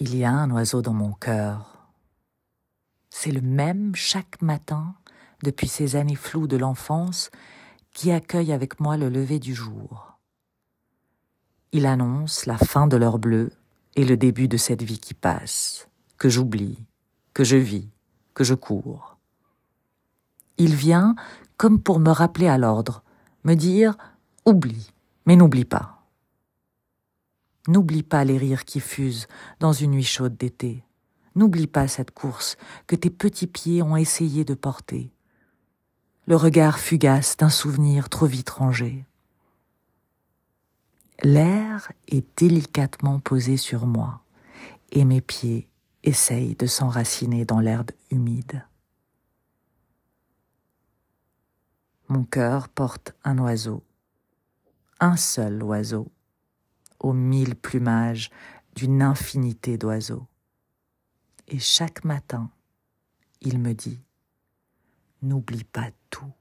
Il y a un oiseau dans mon cœur. C'est le même chaque matin depuis ces années floues de l'enfance qui accueille avec moi le lever du jour. Il annonce la fin de l'heure bleue et le début de cette vie qui passe, que j'oublie, que je vis, que je cours. Il vient comme pour me rappeler à l'ordre, me dire oublie, mais n'oublie pas. N'oublie pas les rires qui fusent dans une nuit chaude d'été. N'oublie pas cette course que tes petits pieds ont essayé de porter. Le regard fugace d'un souvenir trop vite rangé. L'air est délicatement posé sur moi et mes pieds essayent de s'enraciner dans l'herbe humide. Mon cœur porte un oiseau, un seul oiseau, mille plumages d'une infinité d'oiseaux. Et chaque matin, il me dit, n'oublie pas tout.